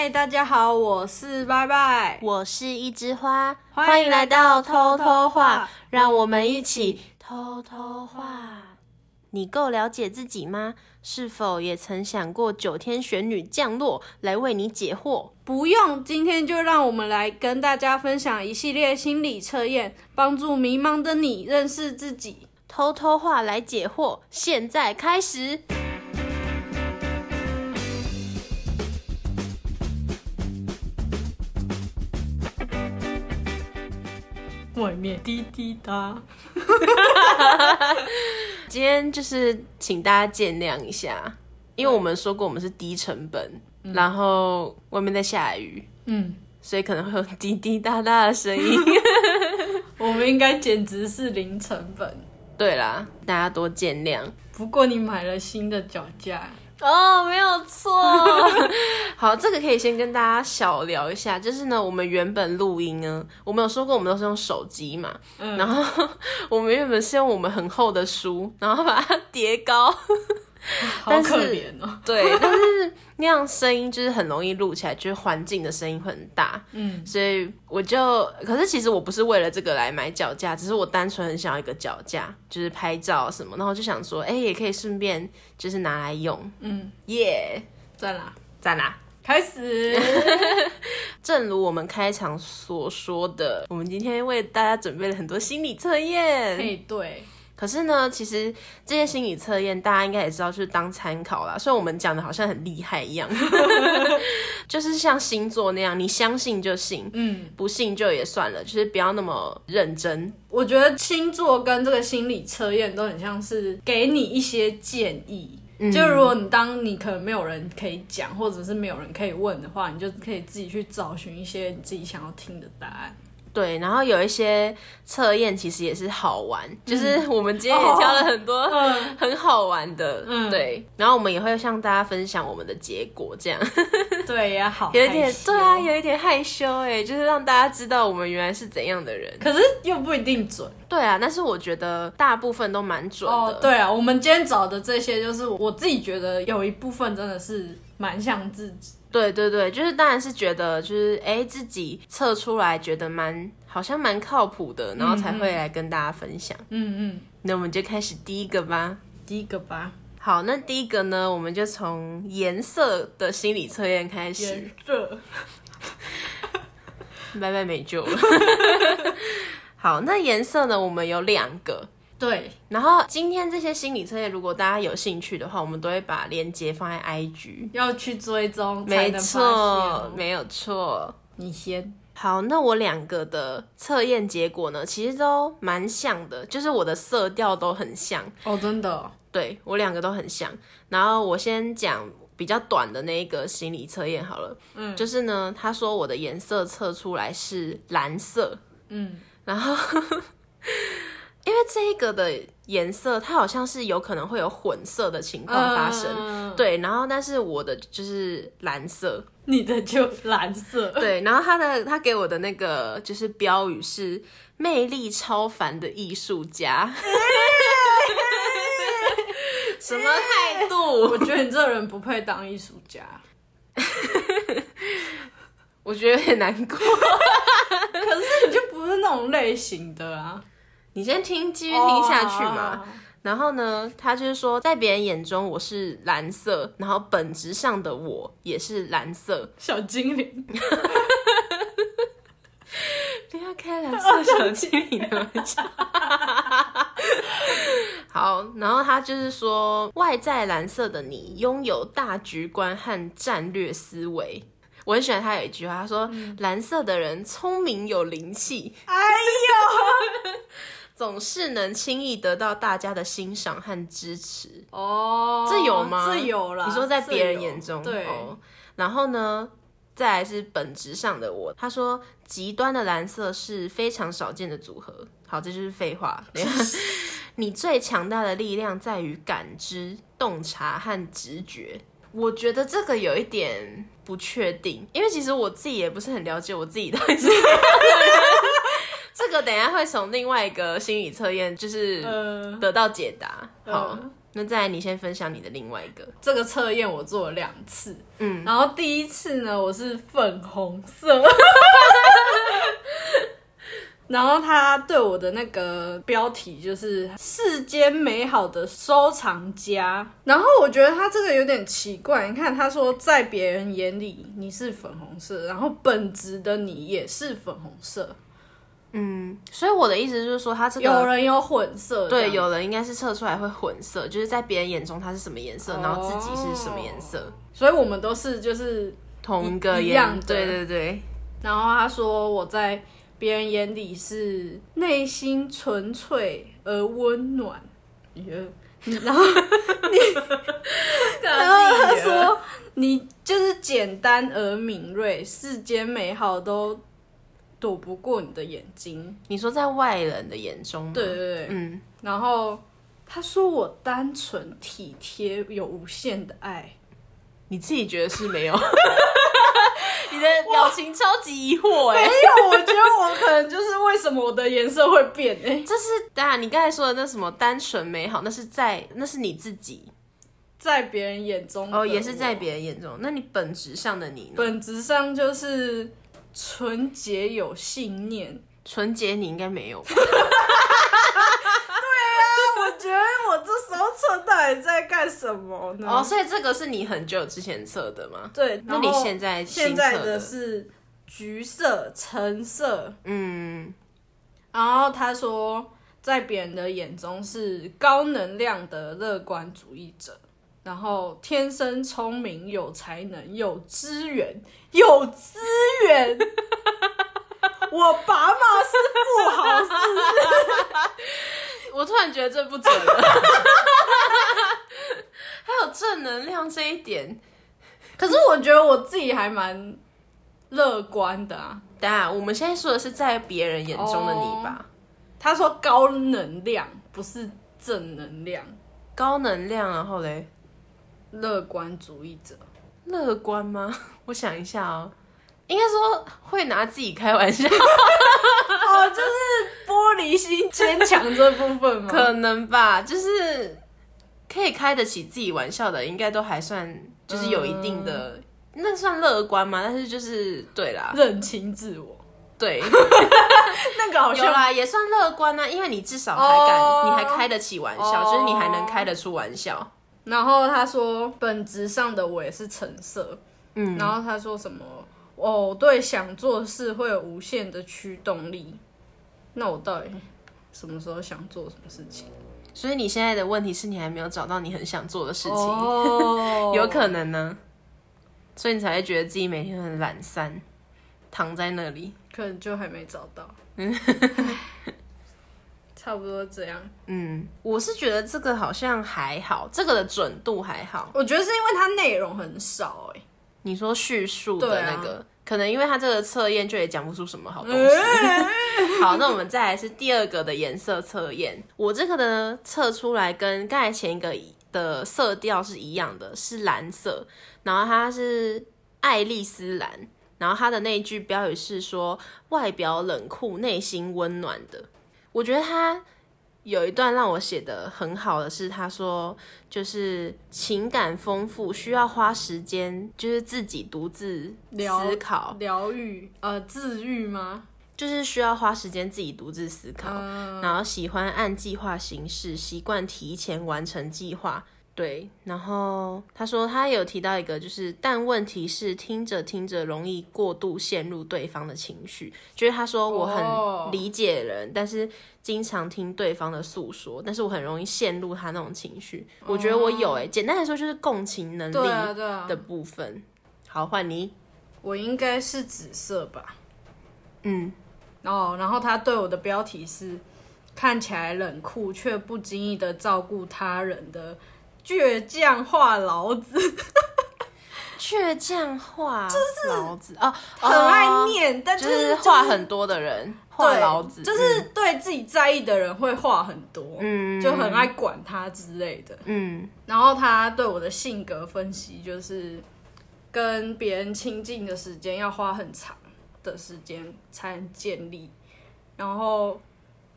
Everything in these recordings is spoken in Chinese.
嗨，大家好，我是拜拜。我是一枝花，欢欢迎来到到偷偷偷偷话话，让我们一起偷偷话。你够了解自己吗？是否也曾想过九天玄女降落来为你解惑？不用，今天就让我们来跟大家分享一系列心理测验，帮助迷茫的你认识自己。偷偷话来解惑，现在开始。外面滴滴答，今天就是请大家见谅一下，因为我们说过我们是低成本，然后外面在下雨，嗯，所以可能会有滴滴答答的声音。我们应该简直是零成本。对啦，大家多见谅。不过你买了新的脚架，哦，没有错。好，这个可以先跟大家小聊一下，就是呢，我们原本录音呢，我们有说过我们都是用手机嘛，嗯然后 我们原本是用我们很厚的书，然后把它叠高，好 但是可怜哦。对，但是那样声音就是很容易录起来，就是环境的声音会很大，嗯，所以我就，可是其实我不是为了这个来买脚架，只是我单纯很想要一个脚架，就是拍照什么，然后就想说，哎、也可以顺便就是拿来用，嗯，耶、赚啦？赞啦！开始。正如我们开场所说的，我们今天为大家准备了很多心理测验。嘿，对，可是呢，其实这些心理测验大家应该也知道，就是当参考啦。所以我们讲的好像很厉害一样，就是像星座那样，你相信就信，嗯，不信就也算了，就是不要那么认真。我觉得星座跟这个心理测验都很像是给你一些建议。就如果你当你可能没有人可以讲，或者是没有人可以问的话，你就可以自己去找寻一些你自己想要听的答案。对，然后有一些测验其实也是好玩，嗯就是我们今天也挑了很多嗯 很好玩的，嗯对，然后我们也会向大家分享我们的结果，这样 对呀，好有一点对啊，有一点害羞哎，就是让大家知道我们原来是怎样的人。可是又不一定准对啊，但是我觉得大部分都蛮准的。哦。对啊，我们今天找的这些，就是我自己觉得有一部分真的是蛮像自己。对对对，就是当然是觉得就是哎自己测出来觉得蛮好像蛮靠谱的，然后才会来跟大家分享。嗯嗯，那我们就开始第一个吧。第一个吧，好，那第一个呢，我们就从颜色的心理测验开始。颜色。拜拜没救了。好，那颜色呢，我们有两个。对，然后今天这些心理测验，如果大家有兴趣的话，我们都会把链接放在 IG。要去追踪才没错哦，没有错。你先。好，那我两个的测验结果呢，其实都蛮像的，就是我的色调都很像，哦，真的哦、对我两个都很像。然后我先讲比较短的那一个心理测验好了，嗯就是呢，他说我的颜色测出来是蓝色，嗯，然后因为这一个的颜色，它好像是有可能会有混色的情况发生，嗯对，然后但是我的就是蓝色，你的就蓝色。对，然后他的他给我的那个就是标语是魅力超凡的艺术家，什么态度？我觉得你这人不配当艺术家。我觉得有点难过。可是你就不是那种类型的啊，你先听，继续听下去嘛。哦然后呢，他就是说，在别人眼中我是蓝色，然后本质上的我也是蓝色。小精灵，不要开蓝色小精灵的玩笑。好，然后他就是说，外在蓝色的你拥有大局观和战略思维。我很喜欢他有一句话，他说：“蓝色的人聪明有灵气，哎呦，总是能轻易得到大家的欣赏和支持。”哦，这有吗？这有啦。你说在别人眼中，对，哦。然后呢，再来是本质上的我。他说，极端的蓝色是非常少见的组合。好，这就是废话。你最强大的力量在于感知、洞察和直觉。我觉得这个有一点不确定，因为其实我自己也不是很了解我自己到底是。这个等一下会从另外一个心理测验就是呃，得到解答。好，嗯那再来，你先分享你的另外一个。这个测验我做了两次，嗯，然后第一次呢，我是粉红色。然后他对我的那个标题就是“世间美好的收藏家”，然后我觉得他这个有点奇怪。你看，他说在别人眼里你是粉红色，然后本质的你也是粉红色。嗯，所以我的意思就是说，他这个有人有混色，对，有人应该是测出来会混色，就是在别人眼中他是什么颜色，然后自己是什么颜色，所以我们都是就是同一个一样的对。对对。然后他说我在别人眼里是内心纯粹而温暖，然后 你，然后他说你就是简单而敏锐，世间美好都躲不过你的眼睛。你说在外人的眼中吗，对对对，嗯，然后他说我单纯体贴，有无限的爱。你自己觉得是没有？你的表情超级疑惑哎、没有，我觉得我可能就是为什么我的颜色会变哎、这是当然，你刚才说的那什么单纯美好，那是在那是你自己在别人眼中哦，也是在别人眼中。那你本质上的你呢？本质上就是纯洁有信念。纯洁你应该没有吧？我觉得我这时候测到底在干什么呢？哦，所以这个是你很久之前测的吗？对，那你现在现在的是橘色、橙色，嗯，然后他说在别人的眼中是高能量的乐观主义者。然后天生聪明、有才能、有资源、有资源。我爸妈是富豪，是不是？我突然觉得这不准了。还有正能量这一点，可是我觉得我自己还蛮乐观的啊。当然我们现在说的是在别人眼中的你吧。他说高能量不是正能量，高能量，然后嘞，乐观主义者。乐观吗？我想一下哦，应该说会拿自己开玩笑，哦，就是玻璃心坚强这部分吗？可能吧，就是可以开得起自己玩笑的，应该都还算就是有一定的，那算乐观吗？但是就是对啦，认清自我，对，那个好像有啦，也算乐观啊，因为你至少还敢，哦你还开得起玩笑，哦就是你还能开得出玩笑。然后他说，本质上的我也是橙色。嗯，然后他说什么？哦，我对想做事会有无限的驱动力。那我到底什么时候想做什么事情？所以你现在的问题是你还没有找到你很想做的事情，哦 有可能呢，所以你才会觉得自己每天很懒散，躺在那里。可能就还没找到。差不多这样。嗯，我是觉得这个好像还好，这个的准度还好。我觉得是因为它内容很少哎、你说叙述的那个，可能因为它这个测验就也讲不出什么好东西。好，那我们再来是第二个的颜色测验。我这个呢测出来跟刚才前一个的色调是一样的，是蓝色，然后它是爱丽丝蓝，然后它的那一句标语是说外表冷酷，内心温暖的。我觉得他有一段让我写的很好的是，他说就是情感丰富，需要花时间，就是自己独自思考，疗愈呃治愈吗？就是需要花时间自己独自思考，嗯然后喜欢按计划行事，习惯提前完成计划。对，然后他说他有提到一个，就是但问题是听着听着容易过度陷入对方的情绪，就是他说我哦很理解人，但是经常听对方的诉说，但是我很容易陷入他那种情绪。我觉得我有诶、简单来说就是共情能力对啊的，部分。好，换你，我应该是紫色吧。嗯，哦，然后他对我的标题是看起来冷酷却不经意的照顾他人的倔强话老子，倔强话就是老子。哦，很爱哦念，但就是是话很多的人，话对痨子，就是对自己在意的人会话很多，嗯。就很爱管他之类的。嗯。然后他对我的性格分析就是，跟别人亲近的时间要花很长的时间才能建立，然后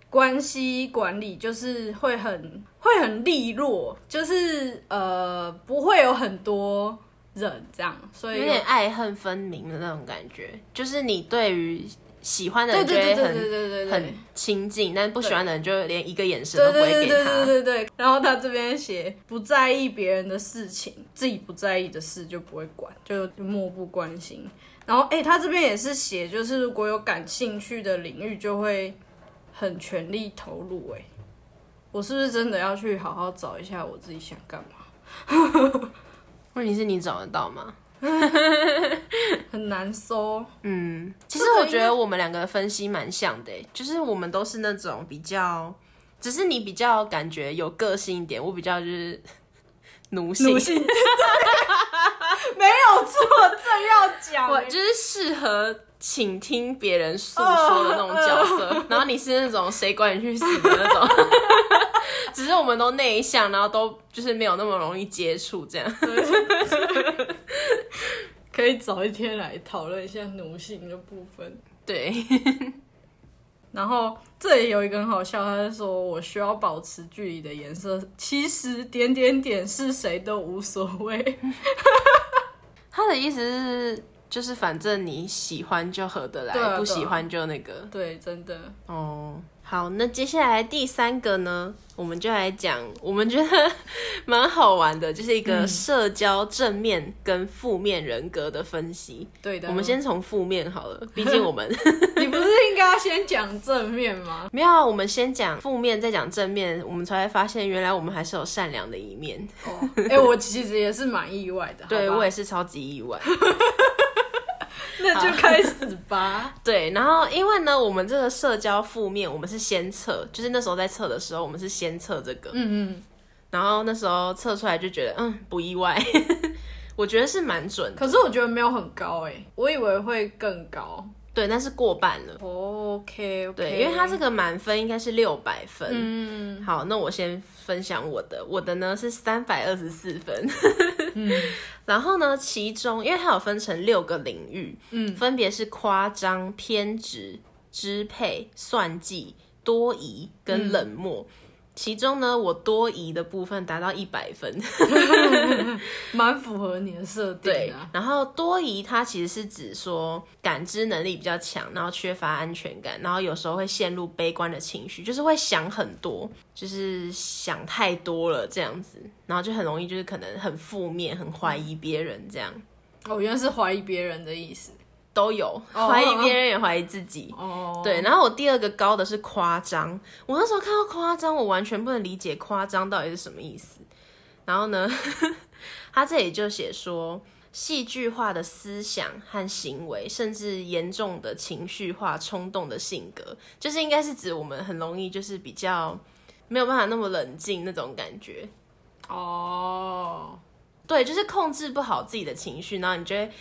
关系管理就是会很会很利落，就是呃不会有很多人这样，所以有点爱恨分明的那种感觉，就是你对于喜欢的人就会很很亲近，但不喜欢的人就连一个眼神都不会给对对对对他。对对。然后他这边写不在意别人的事情，自己不在意的事就不会管，就漠不关心。然后哎、他这边也是写，就是如果有感兴趣的领域，就会很全力投入。哎，我是不是真的要去好好找一下我自己想干嘛？问题是你找得到吗？很难搜。嗯，其实我觉得我们两个分析蛮像的欸，就是我们都是那种比较，只是你比较感觉有个性一点，我比较就是 奴性，奴性，没有错，正要讲欸。我就是适合倾听别人诉说的那种角色，然后你是那种谁管你去死的那种，只是我们都内向，然后都就是没有那么容易接触这样。可以早一天来讨论一下奴性的部分。对，然后这里有一个很好笑，他是说我需要保持距离的颜色，其实点点点是谁都无所谓。他的意思是。就是反正你喜欢就合得来，不喜欢就那个。对，真的，哦，好，那接下来第三个呢，我们就来讲，我们觉得 蛮好玩的，就是一个社交正面跟负面人格的分析。对的。我们先从负面好了，毕竟我们 你不是应该要先讲正面吗？没有啊，我们先讲负面，再讲正面，我们才会发现原来我们还是有善良的一面。哦，哎、我其实也是蛮意外的。对我也是超级意外。那就开始吧。对，然后因为呢，我们这个社交负面，我们是先测，就是那时候在测的时候，我们是先测这个，嗯嗯。然后那时候测出来就觉得，嗯，不意外，我觉得是蛮准的。可是我觉得没有很高哎、我以为会更高。对，但是过半了。OK OK。对，因为它这个满分应该是六百分。嗯，好，那我先分享我的，我的呢是三百二十四分。嗯 然后呢，其中因为它有分成六个领域，嗯，分别是夸张、偏执、支配、算计、多疑跟冷漠。其中呢，我多疑的部分达到一百分，蛮符合你的设定对。然后多疑它其实是指说感知能力比较强，然后缺乏安全感，然后有时候会陷入悲观的情绪，就是会想很多，就是想太多了这样子，然后就很容易就是可能很负面，很怀疑别人这样。哦，原来是怀疑别人的意思。都有哦怀疑别人，也怀疑自己。哦，对，然后我第二个高的是夸张，我那时候看到夸张，我完全不能理解夸张到底是什么意思。然后呢，他这里就写说，戏剧化的思想和行为，甚至严重的情绪化、冲动的性格，就是应该是指我们很容易就是比较没有办法那么冷静那种感觉。哦，对，就是控制不好自己的情绪，然后你就会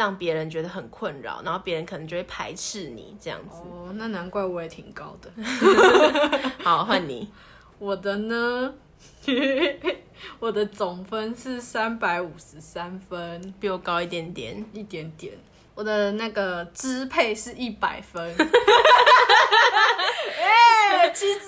让别人觉得很困扰，然后别人可能就会排斥你这样子。哦，那难怪我也挺高的。好，换你。我的呢，我的总分是三百五十三分，比我高一点点。一点点。我的那个支配是一百分。哎、其实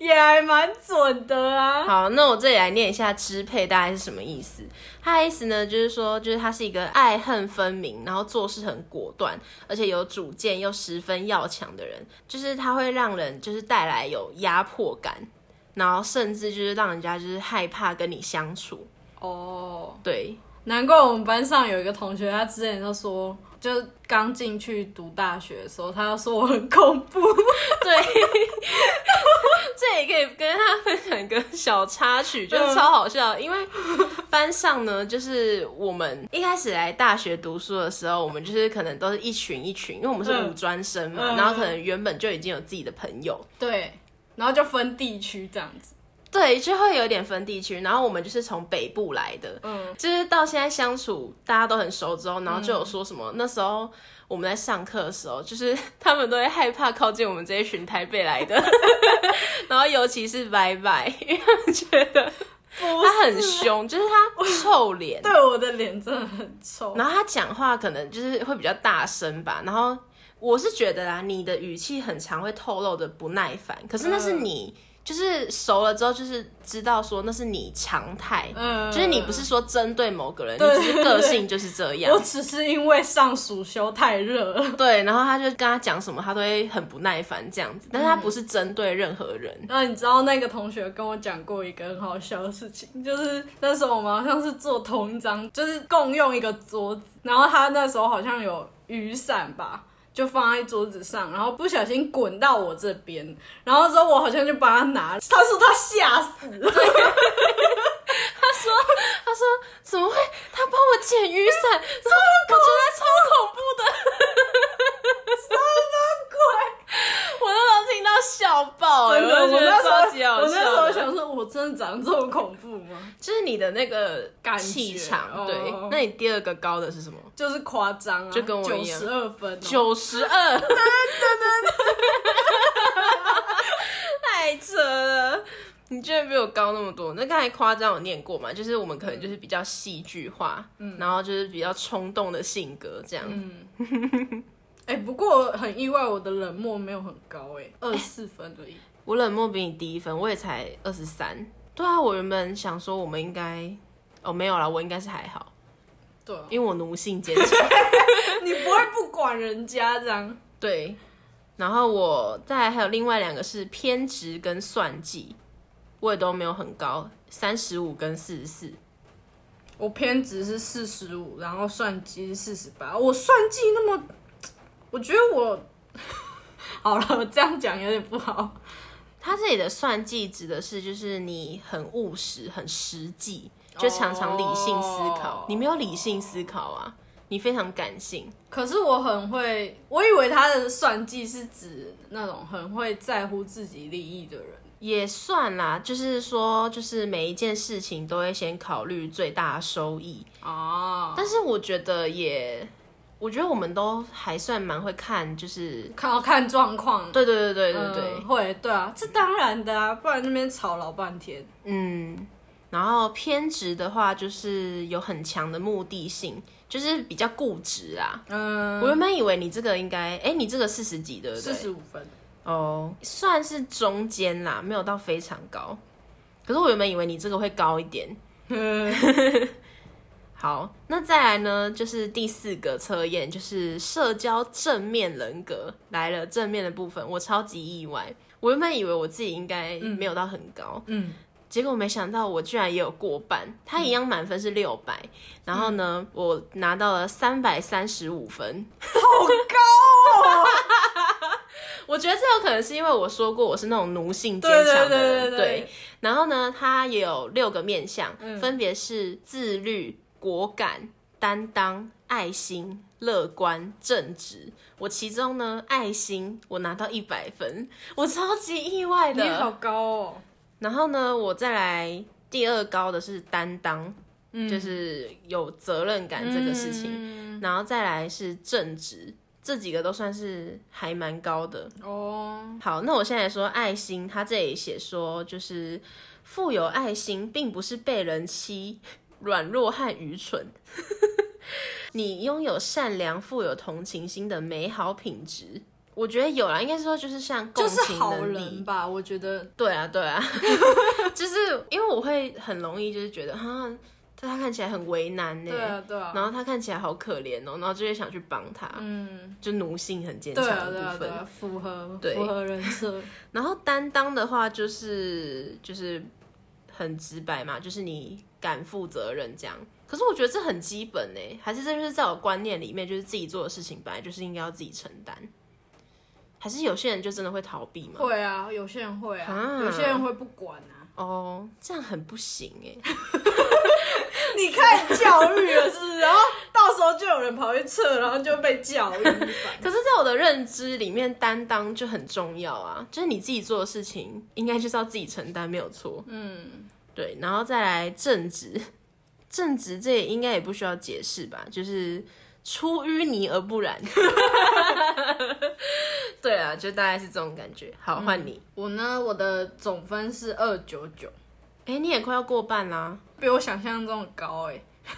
也还蛮准的啊。好，那我这里来念一下支配大概是什么意思。他的意思呢，就是说，就是他是一个爱恨分明，然后做事很果断，而且有主见又十分要强的人。就是他会让人就是带来有压迫感，然后甚至就是让人家就是害怕跟你相处。哦，对，难怪我们班上有一个同学，他之前就说，就刚进去读大学的时候，他就说我很恐怖。对，这也可以跟他分享一个小插曲，就是超好笑的。因为班上呢，就是我们一开始来大学读书的时候，我们就是可能都是一群一群，因为我们是五专生嘛，嗯然后可能原本就已经有自己的朋友，对，然后就分地区这样子。对，就会有点分地区。然后我们就是从北部来的，嗯，就是到现在相处大家都很熟之后，然后就有说什么、那时候。我们在上课的时候，就是 他们都会害怕靠近我们这一群台北来的，然后尤其是拜拜，因为他们觉得他很凶，就是他臭脸，对我的脸真的很臭。然后他讲话可能就是会比较大声吧，然后我是觉得啦，你的语气很常会透露的不耐烦，可是那是你。就是熟了之后，就是知道说那是你常态，嗯就是你不是说针对某个人，你对只是个性就是这样我。只是因为上暑修太热了。对，然后他就跟他讲什么，他都会很不耐烦这样子，但是他不是针对任何人。然后你知道那个同学跟我讲过一个很好笑的事情，就是那时候我们好像是坐同一张，就是共用一个桌子，然后他那时候好像有雨伞吧。就放在桌子上，然后不小心滚到我这边，然后之后我好像就帮他拿，他说他吓死了，他说他说怎么会？他帮我捡雨伞，我觉得超恐怖的，鬼？我那时候听到笑爆、欸，真的，我那时超级好候我那时。候想说，我真的长这么恐怖吗？就是你的那个气场，哦对。那你第二个高的是什么？就是夸张啊，就跟我一样九十二分、哦，九十二，太扯了！你居然比我高那么多。那刚才夸张有念过嘛？就是我们可能就是比较戏剧化，然后就是比较冲动的性格这样。哎、不过很意外，我的冷漠没有很高、哎，二十四分而已。我冷漠比你低一分，我也才二十三。对啊，我原本想说我们应该，哦没有啦，我应该是还好，对啊，因为我奴性坚强。你不会不管人家这样。对，然后我再来还有另外两个是偏执跟算计，我也都没有很高，三十五跟四十四。我偏执是四十五，然后算计是四十八。我算计那么，我觉得我好了，我这样讲有点不好。他这里的算计指的是就是你很务实、很实际，就常常理性思考。哦你没有理性思考啊，你非常感性。可是我很会，我以为他的算计是指那种很会在乎自己利益的人。也算啦，就是说，就是每一件事情都会先考虑最大收益。哦，但是我觉得也，我觉得我们都还算蛮会看，就是看要看状况。对对对对对对，嗯会对啊，这当然的啊，不然那边吵老半天。嗯。然后偏执的话，就是有很强的目的性，就是比较固执啊。嗯，我原本以为你这个应该，哎，你这个四十几对不对？四十五分。哦，算是中间啦，没有到非常高。可是我原本以为你这个会高一点。好，那再来呢，就是第四个测验，就是社交正面人格来了，正面的部分我超级意外。我原本以为我自己应该没有到很高，嗯，结果没想到我居然也有过半。他一样满分是六百、然后呢，我拿到了三百三十五分。好高哦！我觉得这有可能是因为我说过我是那种奴性坚对强的对人，对对对然后呢，他也有六个面相，嗯分别是自律、果敢、担当、爱心、乐观、正直。我其中呢，爱心我拿到一百分，我超级意外的你好。高哦。然后呢，我再来第二高的是担当，嗯就是有责任感这个事情。情。然后再来是正直，这几个都算是还蛮高的。哦，好，那我现在说爱心，他这里写说就是富有爱心，并不是被人欺、软弱和愚蠢。你拥有善良、富有同情心的美好品质，我觉得有啦。应该说就是像共就是情好能力人吧？我觉得对啊，对啊，就是因为我会很容易就是觉得哈，他看起来很为难呢，对啊，对啊。然后他看起来好可怜哦，然后就会想去帮他，嗯，就奴性很坚强的部分。符合对符合人设。然后担当的话，就是就是很直白嘛，就是你敢负责任这样。可是我觉得这很基本呢，还是这就是在我观念里面，就是自己做的事情本来就是应该要自己承担。还是有些人就真的会逃避吗？会啊，有些人会啊，啊有些人会不管啊。哦，这样很不行哎。你看教育了是不是？然后到时候就有人跑去测，然后就被教育。可是，在我的认知里面，担当就很重要啊，就是你自己做的事情，应该就是要自己承担，没有错。嗯，对，然后再来正直，正直这也应该也不需要解释吧，就是出淤泥而不染。对啊，就大概是这种感觉。好，换你。我呢，我的总分是二九九，哎、你也快要过半啦。比我想象中的高哎、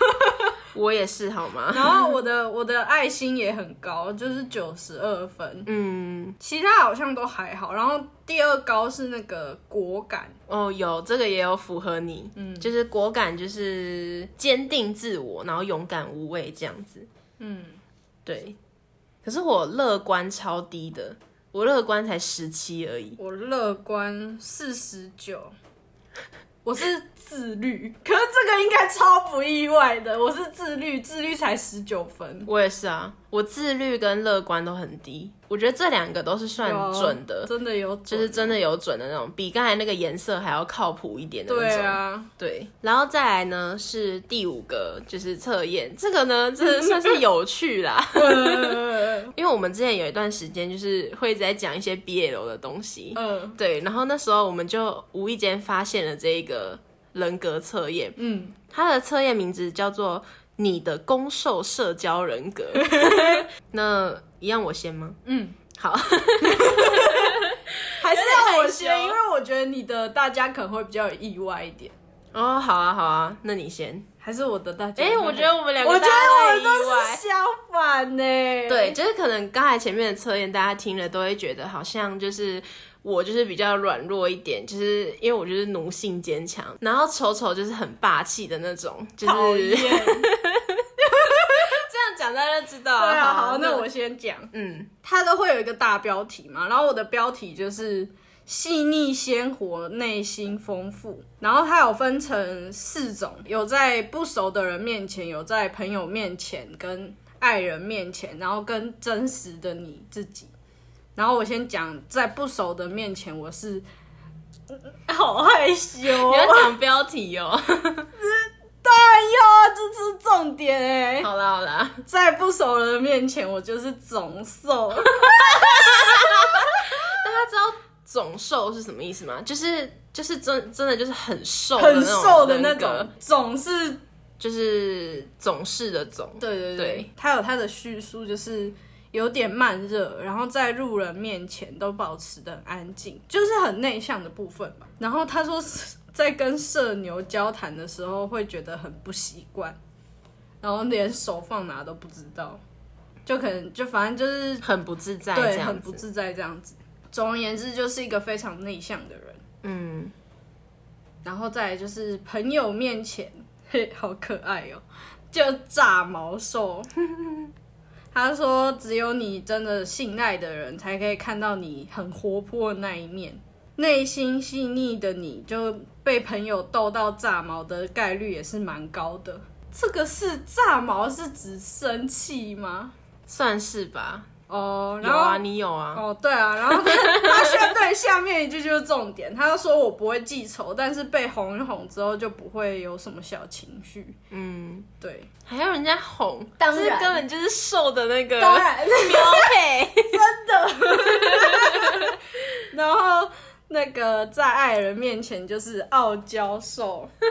我也是好吗？然后我的我的爱心也很高，就是九十二分，嗯，其他好像都还好。然后第二高是那个果敢，哦，有这个也有符合你，嗯，就是果敢，就是坚定自我，然后勇敢无畏这样子，嗯，对。可是我乐观超低的，我乐观才十七而已。我乐观四十九，我是自律，可是这个应该超不意外的，我是自律，自律才十九分，我也是啊，我自律跟乐观都很低，我觉得这两个都是算准的，真的有准，就是真的有准的那种，比刚才那个颜色还要靠谱一点的那种。对啊，对，然后再来呢是第五个，就是测验，这个呢，这算是有趣啦，因为我们之前有一段时间就是会在讲一些 BL 的东西，嗯。对，然后那时候我们就无意间发现了这一个人格测验，嗯，它的测验名字叫做你的攻受社交人格。那一样我先吗？嗯，好，还是要我先，因为我觉得你的大家可能会比较有意外一点，哦，好啊，好啊，那你先。还是我的大家？哎、我觉得我们两个我觉得我们都是相反呢，对，就是可能刚才前面的测验，大家听了都会觉得好像就是我就是比较软弱一点，就是因为我就是奴性坚强，然后丑丑就是很霸气的那种，就是。这样讲大家就知道。对啊，好，那我先讲。嗯，它都会有一个大标题嘛，然后我的标题就是细腻鲜活，内心丰富。然后它有分成四种，有在不熟的人面前，有在朋友面前，跟爱人面前，然后跟真实的你自己。然后我先讲，在不熟的面前，我是 好害羞、你哦，要讲标题哦。当然要，这是重点哎。好啦好啦，在不熟的人面前，我就是总瘦。大家知道总瘦是什么意思吗？就是就是真真的就是很瘦的很瘦的那种，总是就是总是的总。对对对对，他有他的叙述，就是有点慢热，然后在路人面前都保持的很安静，就是很内向的部分吧。然后他说是在跟社牛交谈的时候会觉得很不习惯，然后连手放哪都不知道，就可能就反正就是很不自在，对。很不自在这样子。总而言之，就是一个非常内向的人。嗯，然后再来就是朋友面前，嘿，好可爱哦，就炸毛兽。他说：“只有你真的信赖的人，才可以看到你很活泼的那一面。内心细腻的你，就被朋友逗到炸毛的概率也是蛮高的。这个是炸毛是指生气吗？算是吧。哦，然后有啊，你有啊。哦，对啊，然后他 他下对下面一句就是重点，他就说我不会记仇，但是被哄一哄之后就不会有什么小情绪。嗯，对，还要人家哄，当然这根本就是瘦的那个当然，标配。然后那个在爱人面前就是傲娇瘦，哦，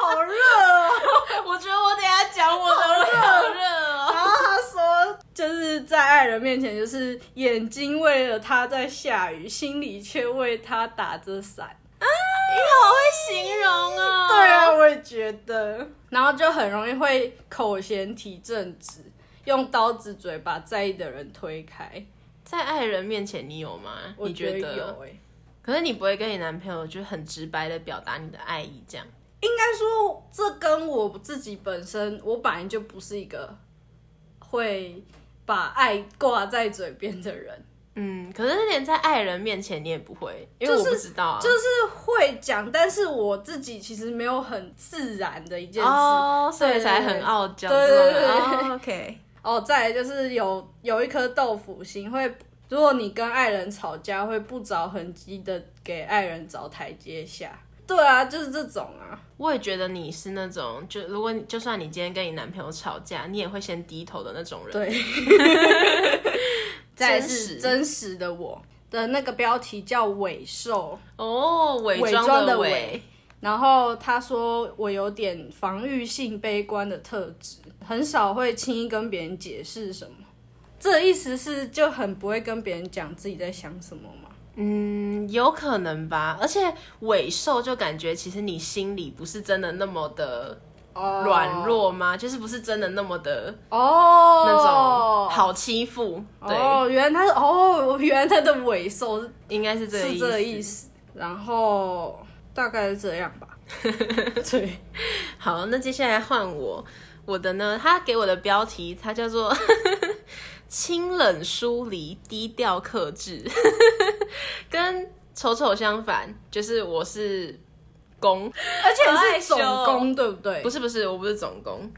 好热哦。我觉得我等一下讲我的好热哦。然后他说就是在爱人面前就是眼睛为了他在下雨，心里却为他打着伞。你好会形容哦。对啊，我也觉得。然后就很容易会口嫌体正直，用刀子嘴把在意的人推开。在爱人面前你有吗？我你觉得有哎、可是你不会跟你男朋友就很直白的表达你的爱意，这样？应该说这跟我自己本身，我本来就不是一个会把爱挂在嘴边的人，嗯，可是连在爱人面前你也不会，因为就是我不知道啊。就是会讲，但是我自己其实没有很自然的一件事。哦，所以才很傲娇。对对对 OK，哦，再来就是有有一颗豆腐心，会如果你跟爱人吵架，会不着痕迹的给爱人找台阶下。对啊，就是这种啊。我也觉得你是那种，就如果你就算你今天跟你男朋友吵架，你也会先低头的那种人。对，真是实真实的我的那个标题叫伪兽，哦，伪伪装装的伪伪。然后他说我有点防御性悲观的特质，很少会轻易跟别人解释什么。这意思是就很不会跟别人讲自己在想什么吗？嗯，有可能吧。而且尾兽就感觉其实你心里不是真的那么的哦软弱吗？就是不是真的那么的哦，那种好欺负？对，哦，原来他是哦，原来他的尾兽是应该是这个是这个意思，然后大概是这样吧。对，好，那接下来换我，我的呢，他给我的标题，它叫做 清冷疏离、低调克制，跟丑丑相反，就是我是公，而且是 总羞哦。攻，对不对？不是不是，我不是总攻。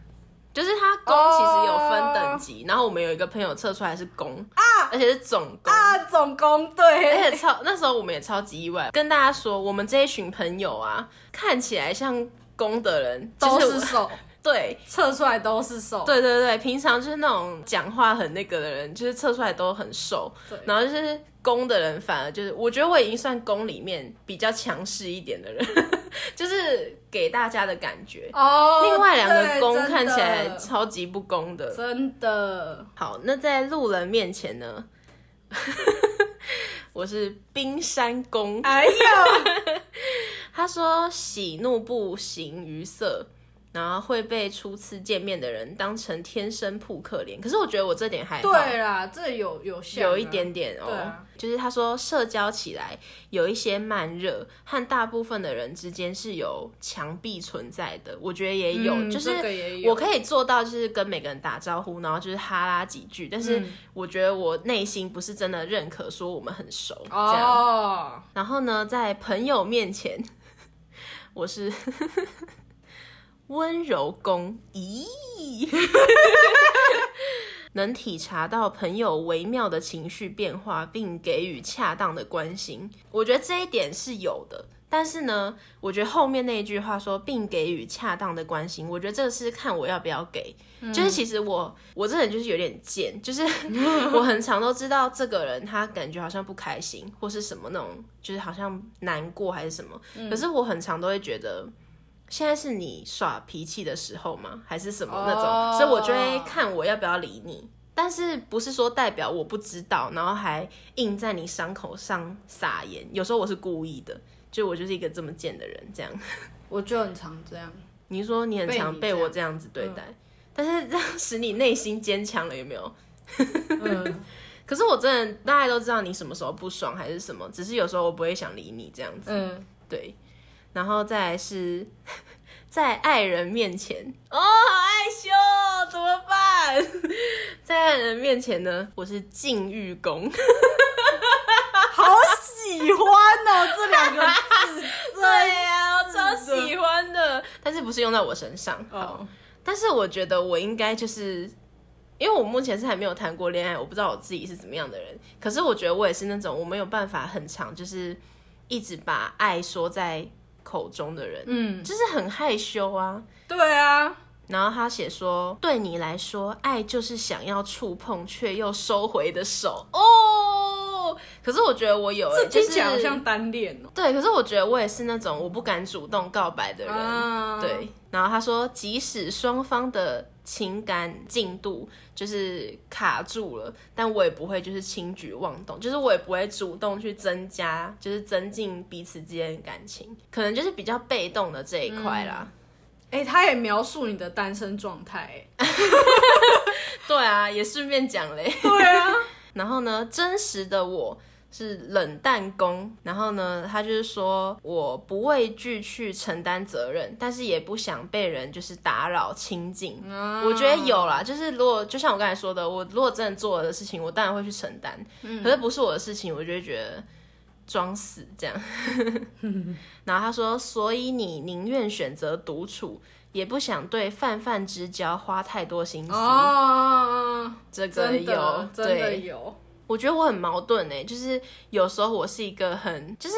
就是他公其实有分等级然后我们有一个朋友测出来是公啊，而且是总公啊，总攻而，且超那时候我们也超级意外，跟大家说，我们这一群朋友啊，看起来像公的人，都就是瘦，对测出来都是瘦。对对对，平常就是那种讲话很那个的人，就是测出来都很瘦对，然后就是攻的人反而就是，我觉得我已经算攻里面比较强势一点的人，就是给大家的感觉。哦，另外两个攻对真的看起来超级不攻的。真的好，那在路人面前呢，我是冰山公。哎呀，他说喜怒不形于色，然后会被初次见面的人当成天生扑克脸。可是我觉得我这点还好，对啦，这有有有一点点哦。啊就是他说社交起来有一些慢热，和大部分的人之间是有墙壁存在的。我觉得也有，嗯就是我可以做到，就是跟每个人打招呼，然后就是哈拉几句。但是嗯我觉得我内心不是真的认可说我们很熟这样。哦，然后呢，在朋友面前，我是温柔公，咦，能体察到朋友微妙的情绪变化，并给予恰当的关心。我觉得这一点是有的。但是呢，我觉得后面那一句话说，并给予恰当的关心，我觉得这个是看我要不要给。就是其实我我这人就是有点贱，就是 我很常都知道这个人他感觉好像不开心或是什么那种，就是好像难过还是什么。可是我很常都会觉得，现在是你耍脾气的时候吗？还是什么那种？哦所以我就会看我要不要理你。但是不是说代表我不知道，然后还硬在你伤口上撒盐？有时候我是故意的，就我就是一个这么贱的人，这样。我就很常这样。你说你很常被我这样子对待，但是这样 使你内心坚强了，有没有？嗯，可是我真的大家都知道你什么时候不爽还是什么，只是有时候我不会想理你这样子。嗯，对，然后再来是 在爱人面前，哦，好害羞哦，怎么办？在爱人面前呢，我是禁欲宫，好喜欢哦，这两个字。对呀、我超喜欢的，但是不是用在我身上。好，哦，但是我觉得我应该就是。因为我目前是还没有谈过恋爱，我不知道我自己是怎么样的人。可是我觉得我也是那种我没有办法很长，就是一直把爱说在口中的人，嗯，就是很害羞啊。对啊，然后他写说，对你来说，爱就是想要触碰却又收回的手哦。可是我觉得我有、欸，这听就是起来好像单恋哦。对，可是我觉得我也是那种我不敢主动告白的人。啊对，然后他说，即使双方的情感进度就是卡住了，但我也不会就是轻举妄动，就是我也不会主动去增加，就是增进彼此之间的感情，可能就是比较被动的这一块啦。哎、他也描述你的单身状态。哎 对啊，也顺便讲嘞。对啊，然后呢，真实的我是冷淡攻。然后呢，他就是说我不畏惧去承担责任，但是也不想被人就是打扰亲近。我觉得有啦，就是如果就像我刚才说的，我如果真的做了的事情，我当然会去承担。可是不是我的事情，我就会觉得装死这样。然后他说，所以你宁愿选择独处。也不想对泛泛之交花太多心思，哦，这个有的真的对，有。我觉得我很矛盾哎，就是有时候我是一个很就是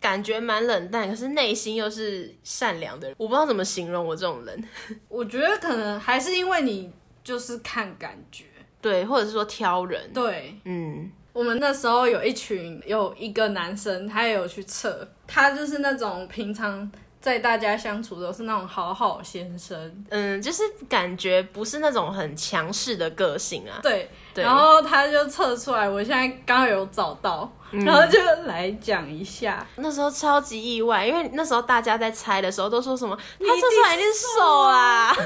感觉蛮冷淡，可是内心又是善良的人，我不知道怎么形容我这种人。我觉得可能还是因为你就是看感觉。对，或者是说挑人。对，嗯，我们那时候有一群有一个男生，他也有去测，他就是那种平常在大家相处都是那种好好先生。嗯，就是感觉不是那种很强势的个性啊。对，对然后他就测出来，我现在刚好有找到，嗯然后就来讲一下。那时候超级意外，因为那时候大家在猜的时候都说什么他测出来一定是瘦啊，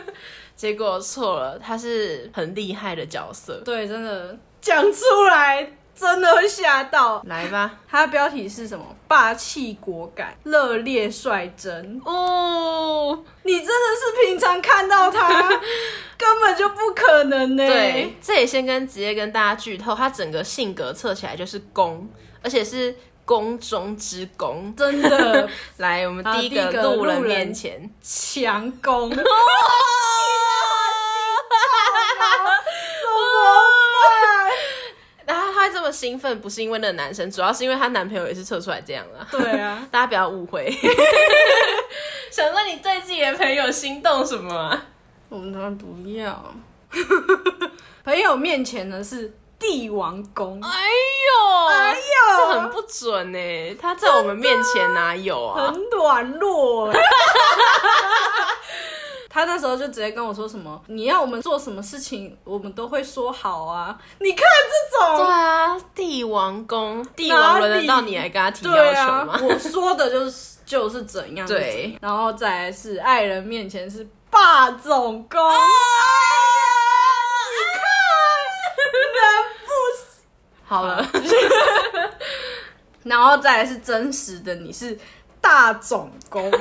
结果错了，他是很厉害的角色。对，真的讲出来真的会吓到。来吧，它的标题是什么？霸气果敢，热烈率真。哦，你真的是平常看到他，根本就不可能呢。对，这也先跟直接跟大家剧透，他整个性格测起来就是攻，而且是宫中之攻。真的 来，我们第一个路人面前，强攻。那他他会这么兴奋，不是因为那个男生，主要是因为她男朋友也是测出来这样啦。对啊，大家不要误会。想说你对自己的朋友心动什么啊？我们当然不要。朋友面前呢是帝王宫，哎呦，哎这呦，很不准呢。他在我们面前哪有啊？很软弱欸。他那时候就直接跟我说什么，你要我们做什么事情，我们都会说好啊。你看这种。对，啊，帝王宫，帝王轮得到你来跟他提要求吗？，我说的就是就是怎样，对，然后再来是爱人面前是霸总宫，啊好了，然后再来是真实的你是大总宫，他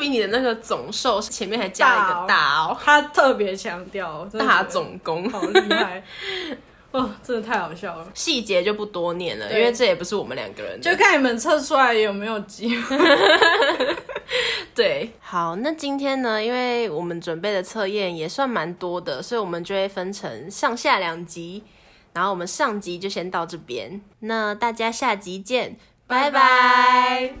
比你的那个总寿前面还加了一个大哦，他特别强调大得总宫。好厉害，哦，真的太好笑了。细节就不多念了，因对为这也不是我们两个人的。就看你们测出来有没有机会。对，好，那今天呢，因为我们准备的测验也算蛮多的，所以我们就会分成上下两集，然后我们上集就先到这边，那大家下集见，拜拜